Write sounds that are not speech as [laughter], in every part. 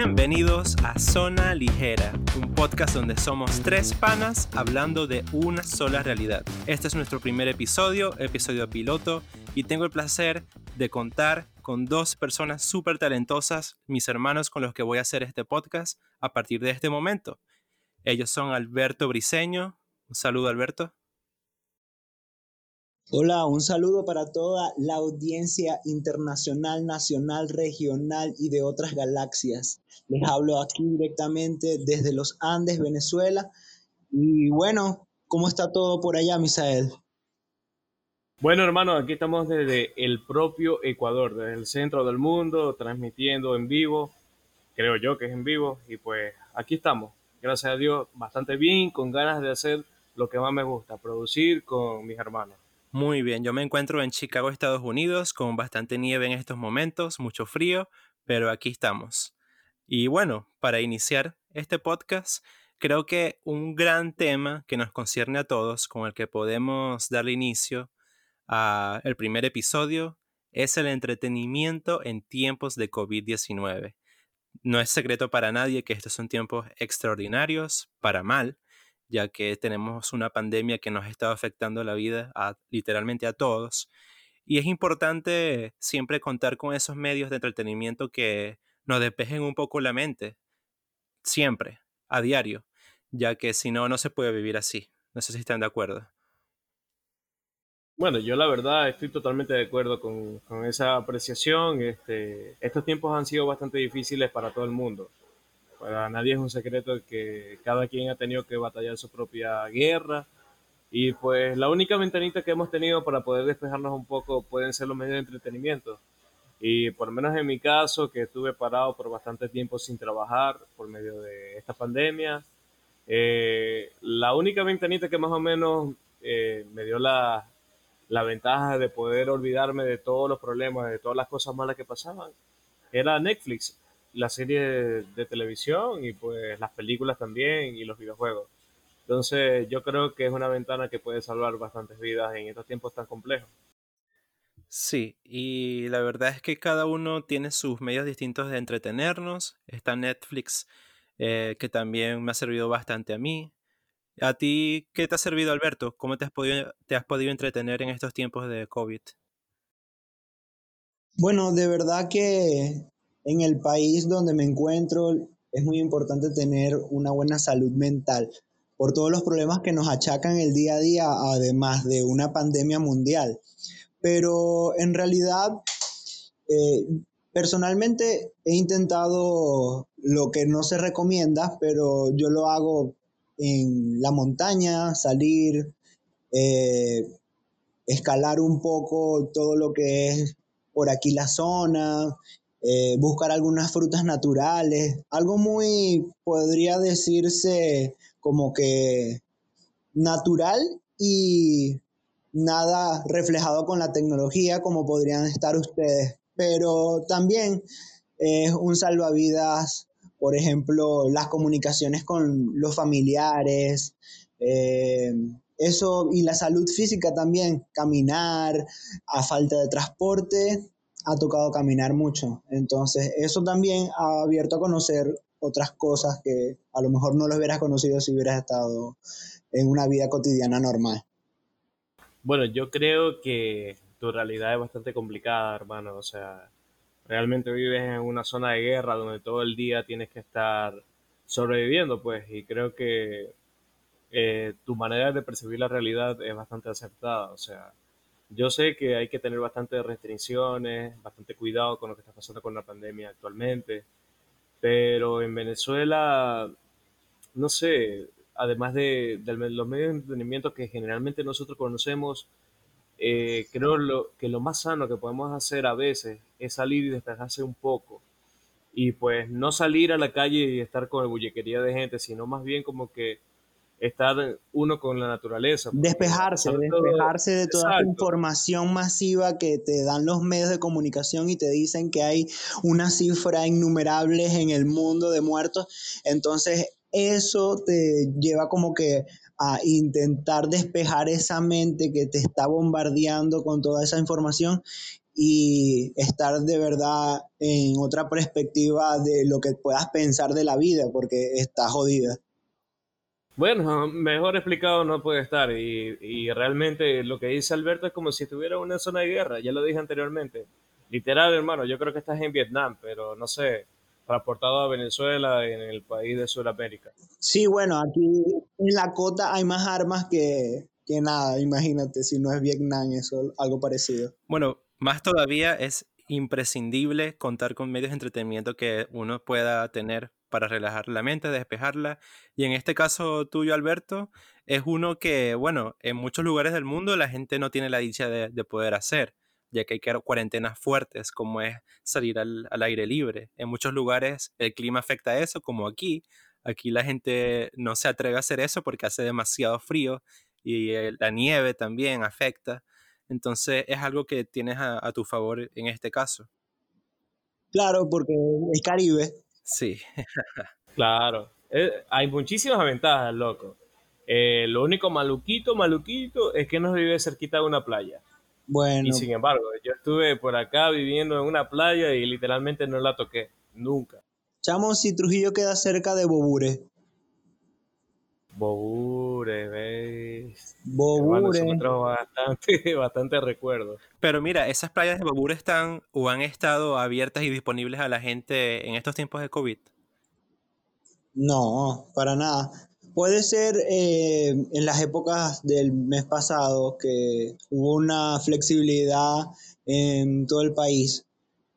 Bienvenidos a Zona Ligera, un podcast donde somos tres panas hablando de una sola realidad. Este es nuestro primer episodio, episodio piloto, y tengo el placer de contar con dos personas súper talentosas, mis hermanos con los que voy a hacer este podcast a partir de este momento. Ellos son Alberto Briseño. Un saludo, Alberto. Hola, un saludo para toda la audiencia internacional, nacional, regional y de otras galaxias. Les hablo aquí directamente desde los Andes, Venezuela. Y bueno, ¿cómo está todo por allá, Misael? Bueno, hermano, aquí estamos desde el propio Ecuador, desde el centro del mundo, transmitiendo en vivo. Creo yo que es en vivo. Y pues aquí estamos, gracias a Dios, bastante bien, con ganas de hacer lo que más me gusta, producir con mis hermanos. Muy bien, yo me encuentro en Chicago, Estados Unidos, con bastante nieve en estos momentos, mucho frío, pero aquí estamos. Y bueno, para iniciar este podcast, creo que un gran tema que nos concierne a todos, con el que podemos darle inicio a el primer episodio, es el entretenimiento en tiempos de COVID-19. No es secreto para nadie que estos son tiempos extraordinarios, para mal, ya que tenemos una pandemia que nos ha estado afectando la vida a, literalmente a todos. Y es importante siempre contar con esos medios de entretenimiento que nos despejen un poco la mente, siempre, a diario, ya que si no, no se puede vivir así. No sé si están de acuerdo. Bueno, yo la verdad estoy totalmente de acuerdo con, con esa apreciación. Este, estos tiempos han sido bastante difíciles para todo el mundo. Para nadie es un secreto que cada quien ha tenido que batallar su propia guerra. Y pues la única ventanita que hemos tenido para poder despejarnos un poco pueden ser los medios de entretenimiento. Y por lo menos en mi caso, que estuve parado por bastante tiempo sin trabajar por medio de esta pandemia, eh, la única ventanita que más o menos eh, me dio la, la ventaja de poder olvidarme de todos los problemas, de todas las cosas malas que pasaban, era Netflix la serie de, televisión y pues las películas también y los videojuegos. Entonces yo creo que es una ventana que puede salvar bastantes vidas en estos tiempos tan complejos. Sí, y la verdad es que cada uno tiene sus medios distintos de entretenernos. Está Netflix, eh, que también me ha servido bastante a mí. ¿A ti qué te ha servido, Alberto? ¿Cómo te has podido, te has podido entretener en estos tiempos de COVID? Bueno, de verdad que en el país donde me encuentro es muy importante tener una buena salud mental por todos los problemas que nos achacan el día a día, además de una pandemia mundial. Pero en realidad, eh, personalmente he intentado lo que no se recomienda, pero yo lo hago en la montaña, salir, eh, escalar un poco todo lo que es por aquí la zona, eh, buscar algunas frutas naturales, algo muy, podría decirse como que natural y nada reflejado con la tecnología como podrían estar ustedes, pero también es un salvavidas, por ejemplo, las comunicaciones con los familiares, eh, eso y la salud física también, caminar a falta de transporte, ha tocado caminar mucho. Entonces, eso también ha abierto a conocer otras cosas que a lo mejor no lo hubieras conocido si hubieras estado en una vida cotidiana normal. Bueno, yo creo que tu realidad es bastante complicada, hermano. O sea, realmente vives en una zona de guerra donde todo el día tienes que estar sobreviviendo, pues, y creo que eh, tu manera de percibir la realidad es bastante acertada. O sea, yo sé que hay que tener bastantes restricciones, bastante cuidado con lo que está pasando con la pandemia actualmente, pero en Venezuela, no sé, además de, los medios de entretenimiento que generalmente nosotros conocemos, eh, creo que lo más sano que podemos hacer a veces es salir y despejarse un poco. Y pues no salir a la calle y estar con el bullequería de gente, sino más bien como que estar uno con la naturaleza. Despejarse, despejarse de toda la información masiva que te dan los medios de comunicación y te dicen que hay una cifra innumerable en el mundo de muertos. Entonces, eso te lleva como que a intentar despejar esa mente que te está bombardeando con toda esa información y estar de verdad en otra perspectiva de lo que puedas pensar de la vida, porque está jodida. Bueno, [laughs] mejor explicado no puede estar y, realmente lo que dice Alberto es como si estuviera en una zona de guerra, ya lo dije anteriormente. Literal, hermano, yo creo que estás en Vietnam, pero no sé, transportado a Venezuela, en el país de Sudamérica. Sí, bueno, aquí en la cota hay más armas que, que nada, imagínate, si no es Vietnam, eso algo parecido. Bueno, más todavía es imprescindible contar con medios de entretenimiento que uno pueda tener para relajar la mente, despejarla. Y en este caso tuyo, Alberto, es uno que, bueno, en muchos lugares del mundo la gente no tiene la dicha de, poder hacer, ya que hay cuarentenas fuertes, como es salir al, aire libre. En muchos lugares el clima afecta a eso, como aquí. Aquí la gente no se atreve a hacer eso porque hace demasiado frío y eh, la nieve también afecta. Entonces es algo que tienes a tu favor en este caso. Claro, porque es Caribe. Sí. [laughs] claro. Eh, hay muchísimas ventajas, loco. Eh, lo único maluquito, maluquito, es que no vive cerquita de una playa. Bueno. Y sin embargo, yo estuve por acá viviendo en una playa y literalmente no la toqué. Nunca. Chamo, si Trujillo queda cerca de Bobure. Bobure, ¿ves? Bobure. bastante, [laughs] bastante recuerdo. Pero mira, esas playas de Bobure están o han estado abiertas y disponibles a la gente en estos tiempos de COVID. No, para nada. Puede ser eh, en las épocas del mes pasado que hubo una flexibilidad en todo el país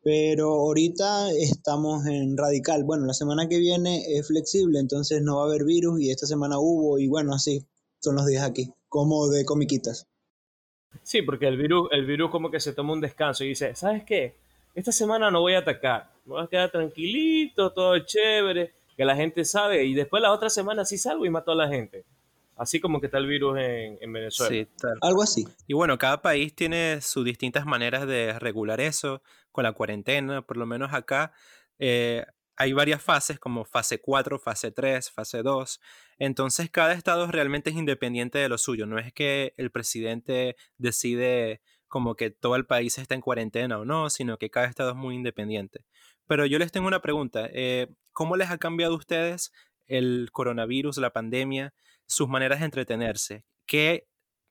pero ahorita estamos en radical. Bueno, la semana que viene es flexible, entonces no va a haber virus y esta semana hubo y bueno, así son los días aquí, como de comiquitas. Sí, porque el virus, el virus como que se toma un descanso y dice, ¿sabes qué? Esta semana no voy a atacar, voy a quedar tranquilito, todo chévere, que la gente sabe y después la otra semana sí salgo y mato a la gente. Así como que está el virus en, Venezuela. Sí, Algo así. Y bueno, cada país tiene sus distintas maneras de regular eso, con la cuarentena, por lo menos acá. Eh, hay varias fases como fase 4, fase 3, fase 2. Entonces cada estado realmente es independiente de lo suyo. No es que el presidente decide como que todo el país está en cuarentena o no, sino que cada estado es muy independiente. Pero yo les tengo una pregunta. Eh, ¿Cómo les ha cambiado a ustedes el coronavirus, la pandemia? sus maneras de entretenerse. ¿Qué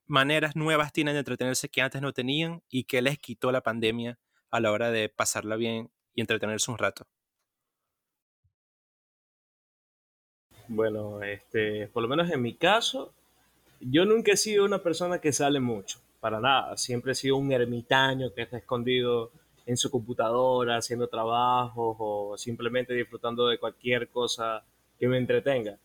maneras nuevas tienen de entretenerse que antes no tenían y qué les quitó la pandemia a la hora de pasarla bien y entretenerse un rato? Bueno, este, por lo menos en mi caso, yo nunca he sido una persona que sale mucho, para nada. Siempre he sido un ermitaño que está escondido en su computadora haciendo trabajos o simplemente disfrutando de cualquier cosa que me entretenga.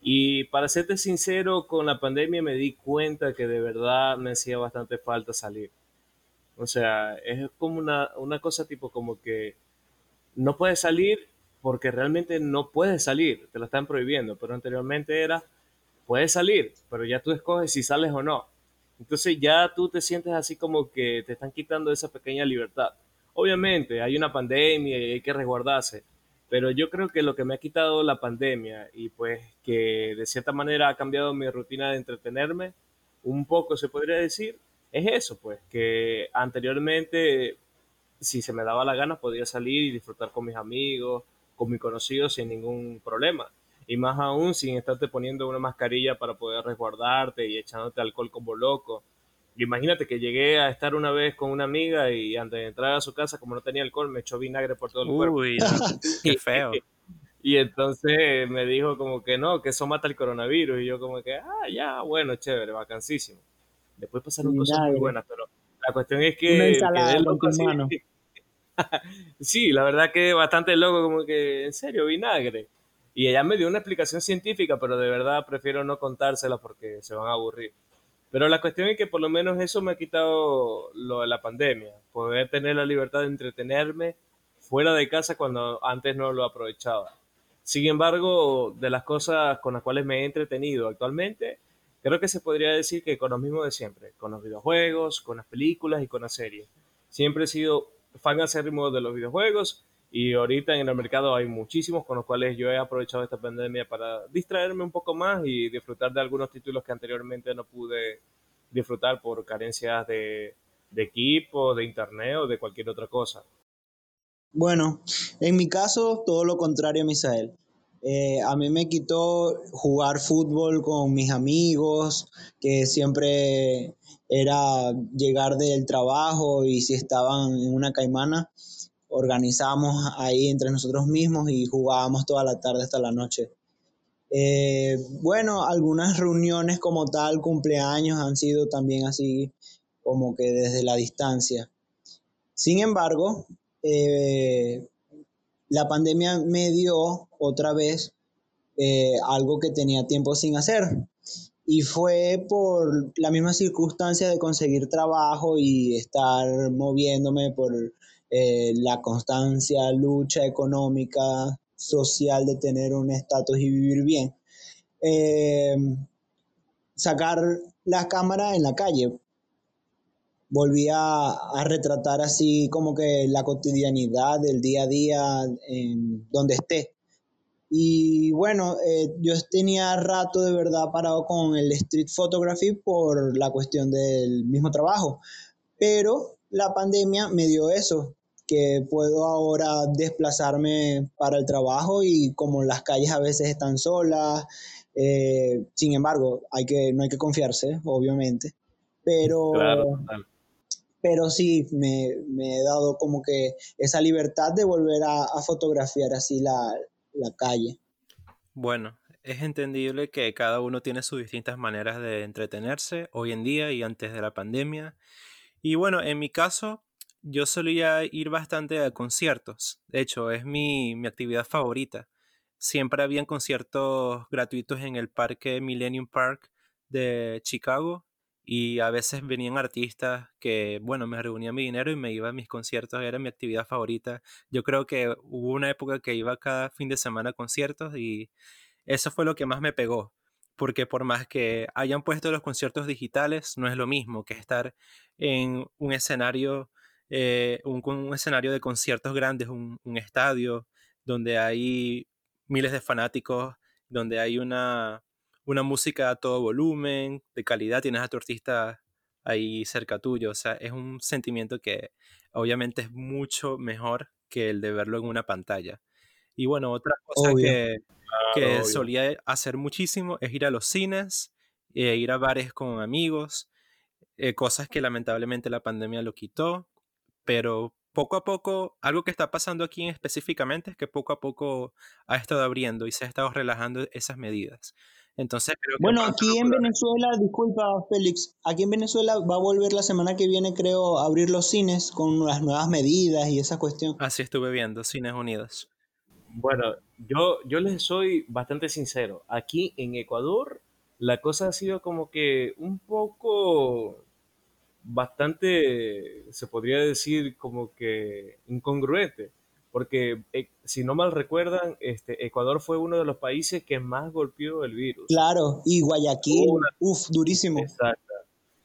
Y para serte sincero, con la pandemia me di cuenta que de verdad me hacía bastante falta salir. O sea, es como una, una cosa tipo como que no puedes salir porque realmente no puedes salir, te lo están prohibiendo, pero anteriormente era, puedes salir, pero ya tú escoges si sales o no. Entonces ya tú te sientes así como que te están quitando esa pequeña libertad. Obviamente hay una pandemia y hay que resguardarse, pero yo creo que lo que me ha quitado la pandemia y pues que de cierta manera ha cambiado mi rutina de entretenerme, un poco se podría decir, es eso, pues que anteriormente si se me daba la gana podía salir y disfrutar con mis amigos, con mis conocidos sin ningún problema. Y más aún sin estarte poniendo una mascarilla para poder resguardarte y echándote alcohol como loco imagínate que llegué a estar una vez con una amiga y antes de entrar a su casa, como no tenía alcohol, me echó vinagre por todo el cuerpo. Uy, [laughs] qué feo. y entonces me dijo como que no, que eso mata el coronavirus. Y yo como que, ah, ya, bueno, chévere, vacancísimo. Después pasaron cosas muy buenas, pero la cuestión es que... loco [laughs] sí, la verdad que bastante loco, como que, en serio, vinagre. Y ella me dio una explicación científica, pero de verdad prefiero no contársela porque se van a aburrir. Pero la cuestión es que por lo menos eso me ha quitado lo de la pandemia, poder tener la libertad de entretenerme fuera de casa cuando antes no lo aprovechaba. Sin embargo, de las cosas con las cuales me he entretenido actualmente, creo que se podría decir que con lo mismo de siempre, con los videojuegos, con las películas y con las series. Siempre he sido fan acérrimo de los videojuegos y ahorita en el mercado hay muchísimos con los cuales yo he aprovechado esta pandemia para distraerme un poco más y disfrutar de algunos títulos que anteriormente no pude disfrutar por carencias de, de equipo, de internet o de cualquier otra cosa. Bueno, en mi caso, todo lo contrario, Misael. Eh, a mí me quitó jugar fútbol con mis amigos, que siempre era llegar del trabajo y si estaban en una caimana, organizamos ahí entre nosotros mismos y jugábamos toda la tarde hasta la noche. Eh, bueno, algunas reuniones como tal, cumpleaños, han sido también así como que desde la distancia. Sin embargo, eh, la pandemia me dio otra vez eh, algo que tenía tiempo sin hacer. Y fue por la misma circunstancia de conseguir trabajo y estar moviéndome por eh, la constancia, lucha económica, social de tener un estatus y vivir bien. sacar la cámara en la calle, volví a, retratar así como que la cotidianidad del día a día en donde esté. Y bueno, eh, yo tenía rato de verdad parado con el street photography por la cuestión del mismo trabajo, pero la pandemia me dio eso, que puedo ahora desplazarme para el trabajo y como las calles a veces están solas, eh, sin embargo, hay que, no hay que confiarse, obviamente, pero pero sí me, he dado como que esa libertad de volver a, fotografiar así la, la, calle. Bueno, es entendible que cada uno tiene sus distintas maneras de entretenerse hoy en día y antes de la pandemia. Y bueno, en mi caso, yo solía ir bastante a conciertos. De hecho, es mi, mi actividad favorita. Siempre habían conciertos gratuitos en el parque Millennium Park de Chicago y a veces venían artistas que, bueno, me reunían mi dinero y me iba a mis conciertos, era mi actividad favorita. Yo creo que hubo una época que iba cada fin de semana a conciertos y eso fue lo que más me pegó, porque por más que hayan puesto los conciertos digitales, no es lo mismo que estar en un escenario, eh, un, un, escenario de conciertos grandes, un, un estadio donde hay miles de fanáticos, donde hay una una música a todo volumen, de calidad, tienes a tu artista ahí cerca tuyo, o sea, es un sentimiento que obviamente es mucho mejor que el de verlo en una pantalla. Y bueno, otra cosa que, que solía hacer muchísimo es ir a los cines, e ir a bares con amigos, eh, cosas que lamentablemente la pandemia lo quitó, pero poco a poco, algo que está pasando aquí específicamente es que poco a poco ha estado abriendo y se ha estado relajando esas medidas. Entonces Bueno, aquí en Venezuela, disculpa Félix, aquí en Venezuela va a volver la semana que viene, creo, a abrir los cines con las nuevas medidas y esa cuestión. Así estuve viendo, Cines Unidos. Bueno, yo, yo les soy bastante sincero. Aquí en Ecuador, la cosa ha sido como que un poco bastante, se podría decir, como que incongruente porque eh, si no mal recuerdan, este, Ecuador fue uno de los países que más golpeó el virus. Claro, y Guayaquil, uff, durísimo. Exacto.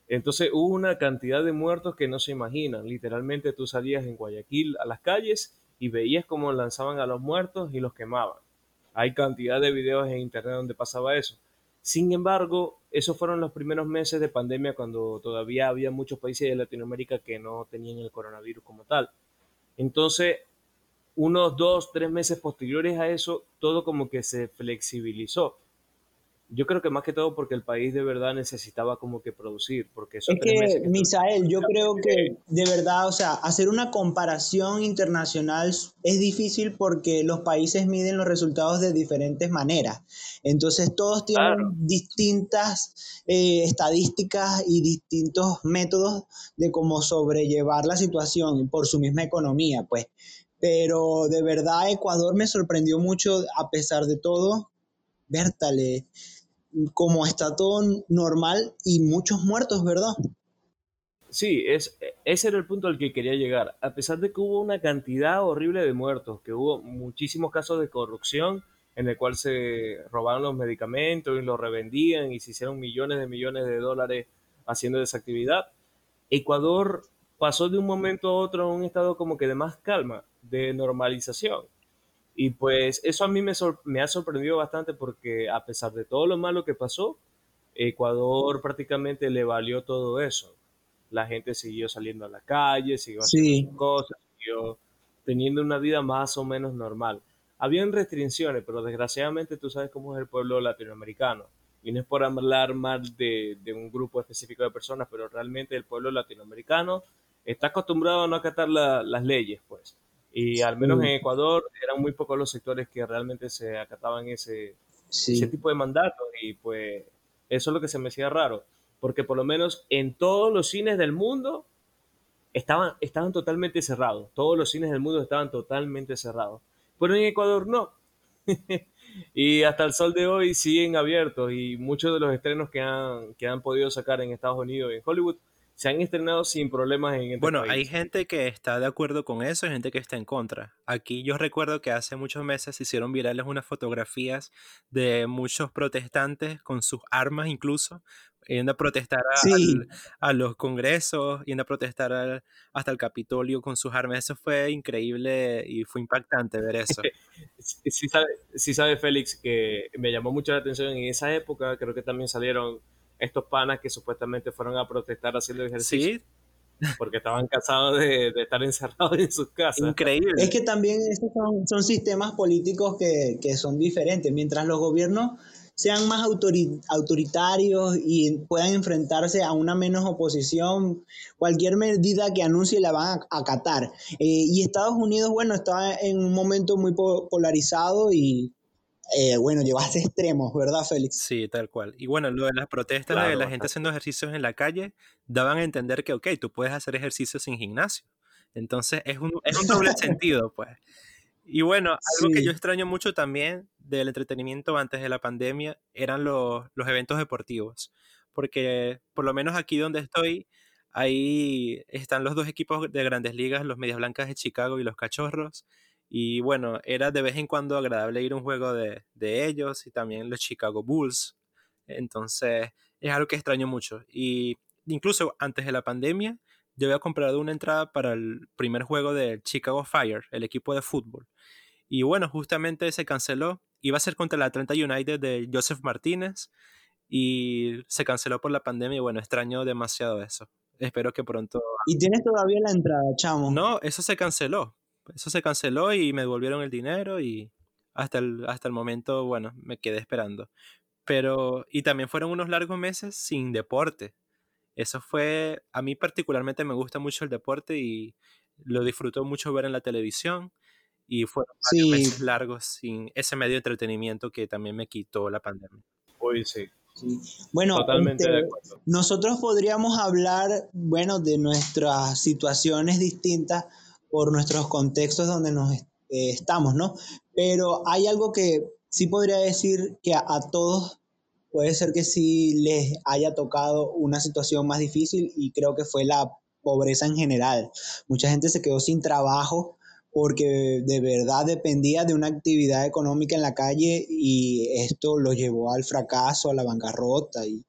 Entonces hubo una cantidad de muertos que no se imaginan. Literalmente tú salías en Guayaquil a las calles y veías cómo lanzaban a los muertos y los quemaban. Hay cantidad de videos en internet donde pasaba eso. Sin embargo, esos fueron los primeros meses de pandemia cuando todavía había muchos países de Latinoamérica que no tenían el coronavirus como tal. Entonces, unos dos, tres meses posteriores a eso, todo como que se flexibilizó. Yo creo que más que todo porque el país de verdad necesitaba como que producir, porque es que, Misael, yo creo que de verdad, o sea, hacer una comparación internacional es difícil porque los países miden los resultados de diferentes maneras. Entonces todos tienen distintas eh, estadísticas y distintos métodos de cómo sobrellevar la situación por su misma economía, pues pero de verdad Ecuador me sorprendió mucho a pesar de todo. Vértale, como está todo normal y muchos muertos, ¿verdad? Sí, es, ese era el punto al que quería llegar. A pesar de que hubo una cantidad horrible de muertos, que hubo muchísimos casos de corrupción en el cual se robaron los medicamentos y los revendían y se hicieron millones de millones de dólares haciendo esa actividad, Ecuador pasó de un momento a otro a un estado como que de más calma de normalización. Y pues eso a mí me, me ha sorprendido bastante porque a pesar de todo lo malo que pasó, Ecuador prácticamente le valió todo eso. la gente siguió saliendo a la calle, siguió haciendo sus cosas, siguió teniendo una vida más o menos normal. Habían restricciones, pero desgraciadamente tú sabes cómo es el pueblo latinoamericano. Y no es por hablar mal de, un grupo específico de personas, pero realmente el pueblo latinoamericano está acostumbrado a no acatar las leyes, pues. Y al menos en Ecuador eran muy pocos los sectores que realmente se acataban ese, ese tipo de mandatos. Y pues eso es lo que se me hacía raro. Porque por lo menos en todos los cines del mundo estaban, estaban totalmente cerrados. Todos los cines del mundo estaban totalmente cerrados. Pero en Ecuador no. [laughs] y hasta el sol de hoy siguen abiertos y muchos de los estrenos que han, que han podido sacar en Estados Unidos y en Hollywood se han estrenado sin problemas en este Bueno, hay gente que está de acuerdo con eso y gente que está en contra. Aquí yo recuerdo que hace muchos meses se hicieron virales unas fotografías de muchos protestantes con sus armas incluso yendo a protestar a, los congresos, yendo a protestar hasta el Capitolio con sus armas. Eso fue increíble y fue impactante ver eso. [laughs] sí, sabe, sí sabe Félix que me llamó mucho la atención en esa época, creo que también salieron estos panas que supuestamente fueron a protestar haciendo ejercicio. ¿Sí? Porque estaban cansados de, estar encerrados en sus casas. Increíble. Es que también estos son, son sistemas políticos que, que son diferentes. Mientras los gobiernos sean más autoritarios y puedan enfrentarse a una menos oposición, cualquier medida que anuncie la van a acatar. Eh, y Estados Unidos, bueno, está en un momento muy polarizado y eh, bueno, a [laughs] extremos, ¿verdad, Félix? Sí, tal cual. Y bueno, lo de las protestas de la gente haciendo ejercicios en la calle daban a entender que, ok, tú puedes hacer ejercicios sin gimnasio. Entonces es un, es un doble [laughs] sentido, pues. Y bueno, algo que yo extraño mucho también del entretenimiento antes de la pandemia eran los, los eventos deportivos. Porque por lo menos aquí donde estoy, ahí están los dos equipos de grandes ligas, los Medias Blancas de Chicago y los Cachorros. Y bueno, era de vez en cuando agradable ir a un juego de, de ellos y también los Chicago Bulls. Entonces, es algo que extraño mucho. Y incluso antes de la pandemia, yo había comprado una entrada para el primer juego de Chicago Fire, el equipo de fútbol. Y bueno, justamente se canceló. Iba a ser contra la Atlanta United de Joseph Martínez y se canceló por la pandemia y bueno, extraño demasiado eso. Espero que pronto... ¿Y tienes todavía la entrada, chamo? No, eso se canceló eso se canceló y me devolvieron el dinero y hasta el, hasta el momento, bueno, me quedé esperando. Pero, y también fueron unos largos meses sin deporte. Eso fue, a mí particularmente me gusta mucho el deporte y lo disfruto mucho ver en la televisión. Y fueron meses largos sin ese medio de entretenimiento que también me quitó la pandemia. Hoy sí. Bueno, este, nosotros podríamos hablar, bueno, de nuestras situaciones distintas por nuestros contextos donde nos eh, estamos, ¿no? Pero hay algo que sí podría decir que a, todos puede ser que sí les haya tocado una situación más difícil y creo que fue la pobreza en general. Mucha gente se quedó sin trabajo porque de verdad dependía de una actividad económica en la calle y esto lo llevó al fracaso, a la bancarrota y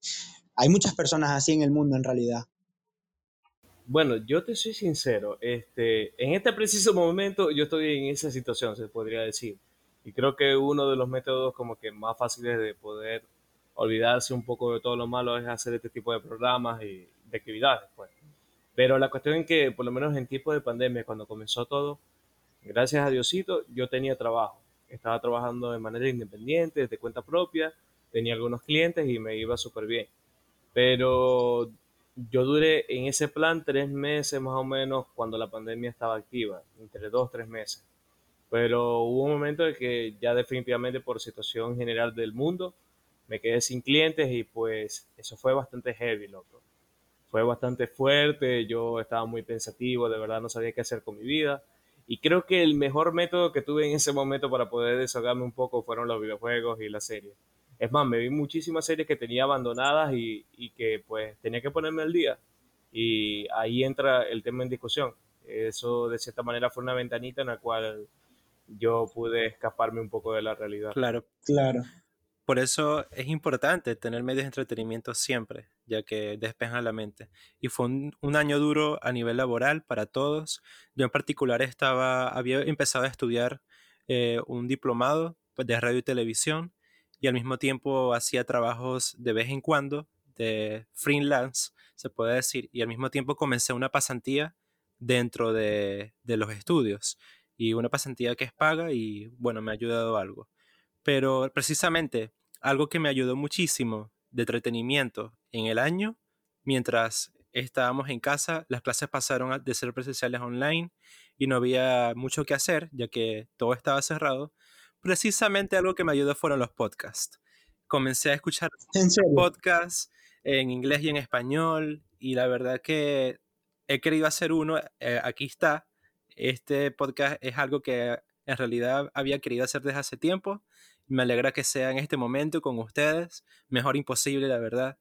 hay muchas personas así en el mundo en realidad. Bueno, yo te soy sincero, este, en este preciso momento yo estoy en esa situación, se podría decir. Y creo que uno de los métodos como que más fáciles de poder olvidarse un poco de todo lo malo es hacer este tipo de programas y de actividades, pues. Pero la cuestión es que, por lo menos en tiempo de pandemia, cuando comenzó todo, gracias a Diosito, yo tenía trabajo. Estaba trabajando de manera independiente, de cuenta propia, tenía algunos clientes y me iba súper bien. Pero yo duré en ese plan tres meses más o menos cuando la pandemia estaba activa, entre dos, tres meses. Pero hubo un momento en que ya definitivamente por situación general del mundo me quedé sin clientes y pues eso fue bastante heavy, loco. Fue bastante fuerte, yo estaba muy pensativo, de verdad no sabía qué hacer con mi vida. Y creo que el mejor método que tuve en ese momento para poder desahogarme un poco fueron los videojuegos y la serie. Es más, me vi muchísimas series que tenía abandonadas y, que pues tenía que ponerme al día. Y ahí entra el tema en discusión. Eso de cierta manera fue una ventanita en la cual yo pude escaparme un poco de la realidad. Claro, claro. Por eso es importante tener medios de entretenimiento siempre, ya que despejan la mente. Y fue un, año duro a nivel laboral para todos. Yo en particular estaba, había empezado a estudiar eh, un diplomado pues, de radio y televisión y al mismo tiempo hacía trabajos de vez en cuando de freelance se puede decir, y al mismo tiempo comencé una pasantía dentro de, de los estudios y una pasantía que es paga y bueno, me ha ayudado algo. Pero precisamente algo que me ayudó muchísimo de entretenimiento en el año, mientras estábamos en casa, las clases pasaron de ser presenciales online y no había mucho que hacer, ya que todo estaba cerrado. Precisamente algo que me ayudó fueron los podcasts. Comencé a escuchar podcasts en inglés y en español y la verdad que he querido hacer uno, eh, aquí está. Este podcast es algo que en realidad había querido hacer desde hace tiempo. Me alegra que sea en este momento con ustedes. Mejor imposible, la verdad.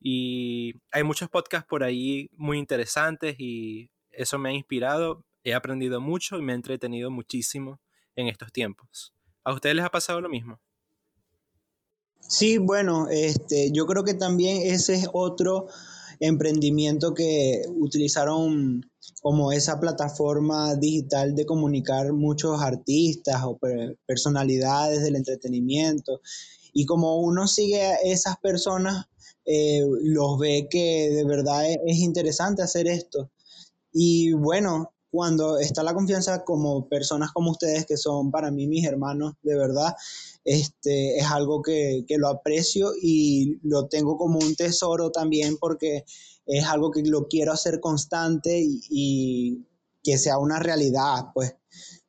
Y hay muchos podcasts por ahí muy interesantes y eso me ha inspirado. He aprendido mucho y me he entretenido muchísimo en estos tiempos. ¿A ustedes les ha pasado lo mismo? Sí, bueno, este, yo creo que también ese es otro emprendimiento que utilizaron como esa plataforma digital de comunicar muchos artistas o personalidades del entretenimiento. Y como uno sigue a esas personas, eh, los ve que de verdad es, interesante hacer esto. Y bueno, cuando está la confianza como personas como ustedes, que son para mí mis hermanos, de verdad, este, es algo que, lo aprecio y lo tengo como un tesoro también porque es algo que lo quiero hacer constante y, que sea una realidad, pues,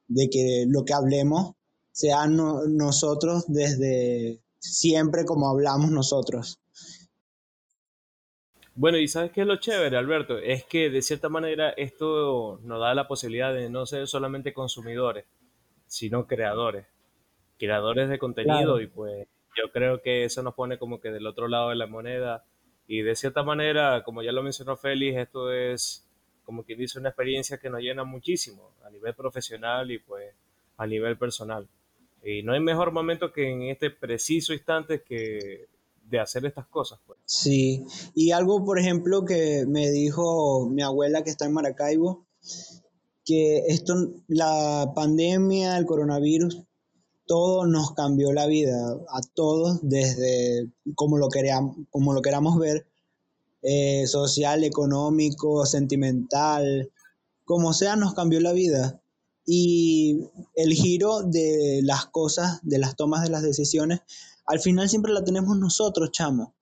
de que lo que hablemos sea nosotros desde siempre como hablamos nosotros. Bueno, y sabes qué es lo chévere, Alberto, es que de cierta manera esto nos da la posibilidad de no ser solamente consumidores, sino creadores, creadores de contenido y pues yo creo que eso nos pone como que del otro lado de la moneda y de cierta manera, como ya lo mencionó Félix, esto es como quien dice una experiencia que nos llena muchísimo a nivel profesional y pues a nivel personal. Y no hay mejor momento que en este preciso instante que de hacer estas cosas. Pues. Sí, y algo, por ejemplo, que me dijo mi abuela que está en Maracaibo, que esto, la pandemia, el coronavirus, todo nos cambió la vida, a todos, desde como lo, queríamos, como lo queramos ver, eh, social, económico, sentimental, como sea, nos cambió la vida. Y el giro de las cosas, de las tomas de las decisiones, al final siempre la tenemos nosotros, chamo.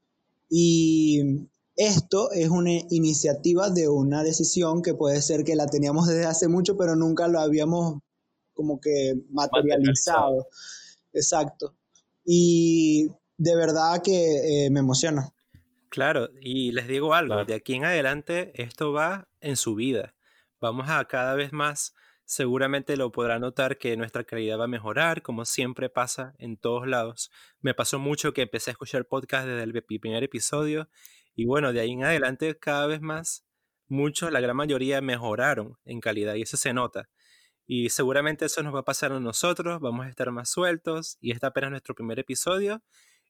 Y esto es una iniciativa de una decisión que puede ser que la teníamos desde hace mucho, pero nunca lo habíamos como que materializado. Exacto. Y de verdad que eh, me emociona. Claro, y les digo algo, de aquí en adelante esto va en su vida. Vamos a cada vez más seguramente lo podrá notar que nuestra calidad va a mejorar, como siempre pasa en todos lados. Me pasó mucho que empecé a escuchar podcast desde el primer episodio y bueno, de ahí en adelante cada vez más, muchos, la gran mayoría mejoraron en calidad y eso se nota. Y seguramente eso nos va a pasar a nosotros, vamos a estar más sueltos y este apenas nuestro primer episodio.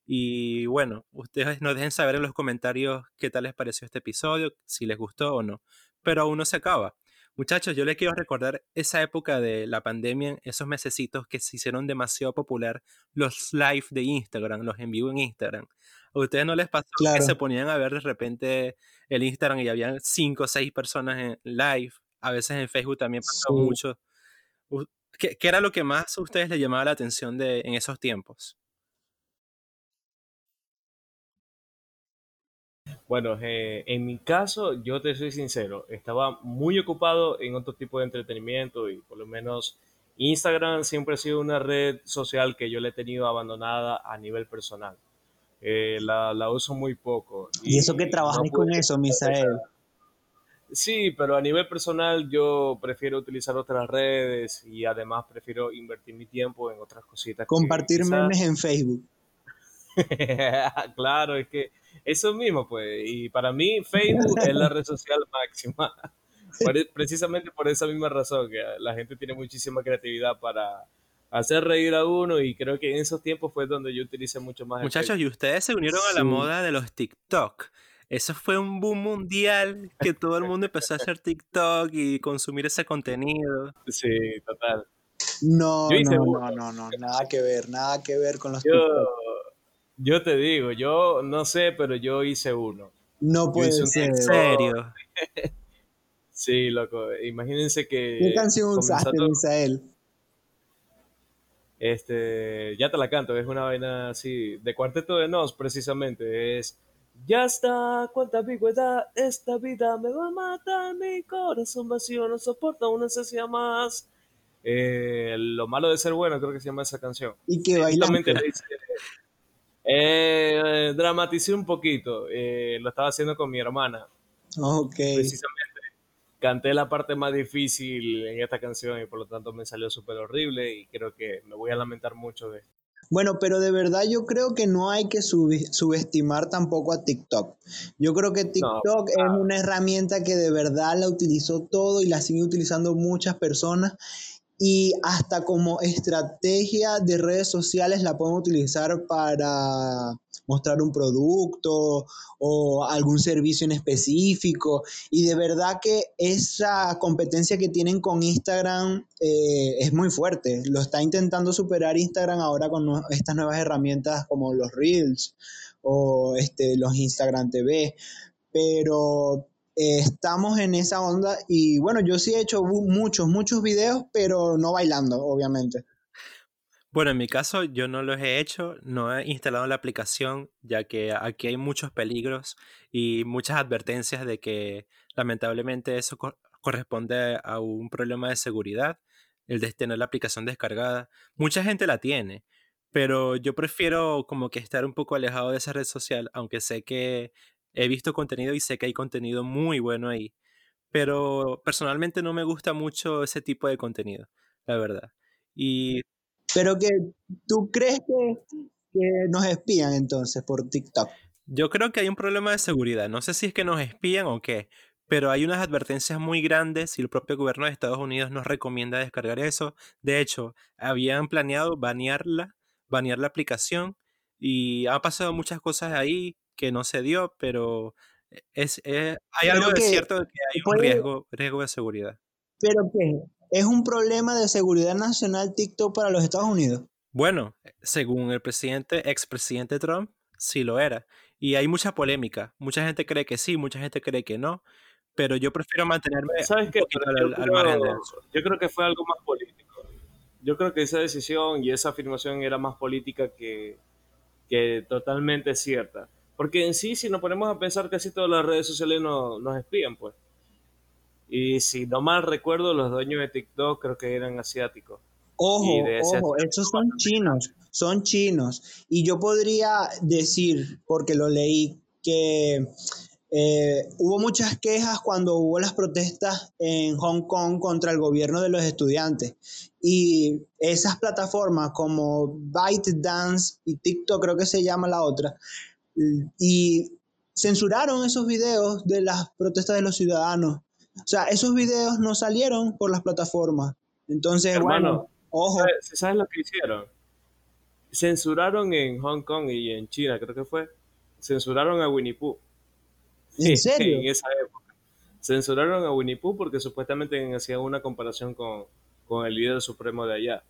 Y bueno, ustedes nos dejen saber en los comentarios qué tal les pareció este episodio, si les gustó o no. Pero aún no se acaba. Muchachos, yo les quiero recordar esa época de la pandemia, esos mesecitos que se hicieron demasiado popular, los live de Instagram, los en vivo en Instagram. ¿A ustedes no les pasó que se ponían a ver de repente el Instagram y había cinco o seis personas en live? A veces en Facebook también pasó mucho. ¿Qué, ¿Qué, era lo que más a ustedes les llamaba la atención de, en esos tiempos? Bueno, eh, en mi caso, yo te soy sincero, estaba muy ocupado en otro tipo de entretenimiento y por lo menos Instagram siempre ha sido una red social que yo le he tenido abandonada a nivel personal. Eh, la, uso muy poco. Y, eso que trabajas con eso, Misael. Sí, pero a nivel personal yo prefiero utilizar otras redes y además prefiero invertir mi tiempo en otras cositas. Compartir memes en Facebook. [laughs] claro, es que eso mismo, pues. Y para mí, Facebook es la red social máxima. [laughs] E, precisamente por esa misma razón, que la gente tiene muchísima creatividad para hacer reír a uno y creo que en esos tiempos fue donde yo utilicé mucho más. Muchachos, y ustedes se unieron a la moda de los TikTok. Eso fue un boom mundial que todo el mundo empezó a hacer TikTok y consumir ese contenido. Sí, total. No, no, no, no, nada que ver, nada que ver con los TikTok. Yo te digo, yo no sé, pero yo hice uno. No puede ser. ¿En serio? [laughs] sí, loco. Imagínense que. ¿Qué canción usaste, Misael? Este, ya te la canto, es una vaina así, de Cuarteto de Nos, precisamente. Es. Ya está, cuánta ambigüedad, esta vida me va a matar, mi corazón vacío no soporta una necesidad más. Eh, lo malo de ser bueno, creo que se llama esa canción. Y que bailaste. Eh, dramaticé un poquito, eh, lo estaba haciendo con mi hermana. Ok. Precisamente canté la parte más difícil en esta canción y por lo tanto me salió súper horrible y creo que me voy a lamentar mucho de esto. Bueno, pero de verdad yo creo que no hay que subestimar tampoco a TikTok. Yo creo que TikTok es una herramienta que de verdad la utilizó todo y la sigue utilizando muchas personas y hasta como estrategia de redes sociales la pueden utilizar para mostrar un producto o algún servicio en específico. Y de verdad que esa competencia que tienen con Instagram eh, es muy fuerte. Lo está intentando superar Instagram ahora con estas nuevas herramientas como los Reels o este, los Instagram TV. Pero estamos en esa onda y bueno, yo sí he hecho muchos, muchos videos, pero no bailando, obviamente. Bueno, en mi caso yo no los he hecho, no he instalado la aplicación, ya que aquí hay muchos peligros y muchas advertencias de que lamentablemente eso corresponde a un problema de seguridad, el de tener la aplicación descargada. Mucha gente la tiene, pero yo prefiero como que estar un poco alejado de esa red social, aunque sé que he visto contenido y sé que hay contenido muy bueno ahí, pero personalmente no me gusta mucho ese tipo de contenido, la verdad. Y... Pero que tú crees que, que nos espían entonces por TikTok. Yo creo que hay un problema de seguridad. No sé si es que nos espían o qué, pero hay unas advertencias muy grandes y el propio gobierno de Estados Unidos nos recomienda descargar eso. De hecho, habían planeado banearla, banear la aplicación y ha pasado muchas cosas ahí que no se dio, pero es, eh, hay algo de cierto de que hay un riesgo, riesgo de seguridad. ¿Pero qué? ¿Es un problema de seguridad nacional TikTok para los Estados Unidos? Bueno, según el presidente, expresidente Trump, sí lo era. Y hay mucha polémica. Mucha gente cree que sí, mucha gente cree que no. Pero yo prefiero mantenerme ¿Sabes qué? al, al margen de eso. Yo creo que fue algo más político. Yo creo que esa decisión y esa afirmación era más política que, que totalmente cierta. Porque en sí, si nos ponemos a pensar, casi todas las redes sociales nos espían, pues. Y si no mal recuerdo, los dueños de TikTok creo que eran asiáticos. Ojo, ojo, estos son chinos, son chinos. Y yo podría decir, porque lo leí, que eh, hubo muchas quejas cuando hubo las protestas en Hong Kong contra el gobierno de los estudiantes. Y esas plataformas como ByteDance y TikTok, creo que se llama la otra, y censuraron esos videos de las protestas de los ciudadanos. O sea, esos videos no salieron por las plataformas. Entonces, bueno, ojo. ¿sabes, lo que hicieron? Censuraron en Hong Kong y en China, creo que fue. Censuraron a Winnie Pooh. ¿En [laughs] serio? En esa época. Censuraron a Winnie Pooh porque supuestamente hacían una comparación con, con el líder supremo de allá.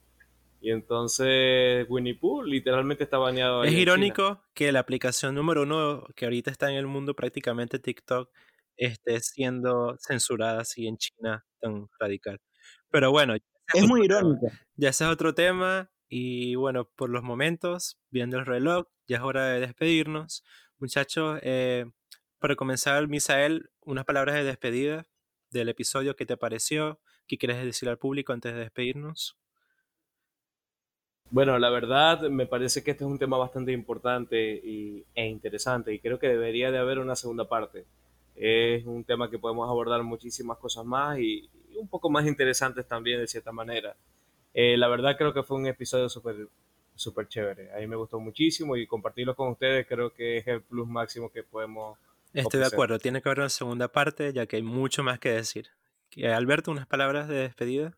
Y entonces Winnie Pooh literalmente está baneado. Es irónico que la aplicación número uno que ahorita está en el mundo, prácticamente TikTok, esté siendo censurada así en China tan radical. Pero bueno. Es muy irónico. Ya ese es otro tema. Y bueno, por los momentos, viendo el reloj, ya es hora de despedirnos. Muchachos, eh, para comenzar, Misael, unas palabras de despedida del episodio. ¿Qué te pareció? ¿Qué quieres decir al público antes de despedirnos? Bueno, la verdad me parece que este es un tema bastante importante y, e interesante y creo que debería de haber una segunda parte. Es un tema que podemos abordar muchísimas cosas más y, un poco más interesantes también de cierta manera. Eh, la verdad creo que fue un episodio súper súper chévere. A mí me gustó muchísimo y compartirlo con ustedes creo que es el plus máximo que podemos. Estoy de acuerdo, tiene que haber una segunda parte ya que hay mucho más que decir. Alberto, unas palabras de despedida.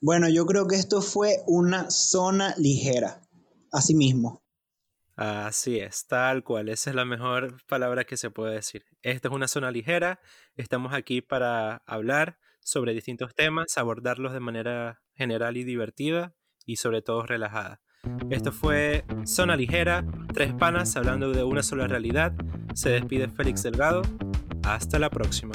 Bueno, yo creo que esto fue una zona ligera, así mismo. Así es, tal cual, esa es la mejor palabra que se puede decir. Esto es una zona ligera, estamos aquí para hablar sobre distintos temas, abordarlos de manera general y divertida y sobre todo relajada. Esto fue Zona Ligera, tres panas hablando de una sola realidad. Se despide Félix Delgado. Hasta la próxima.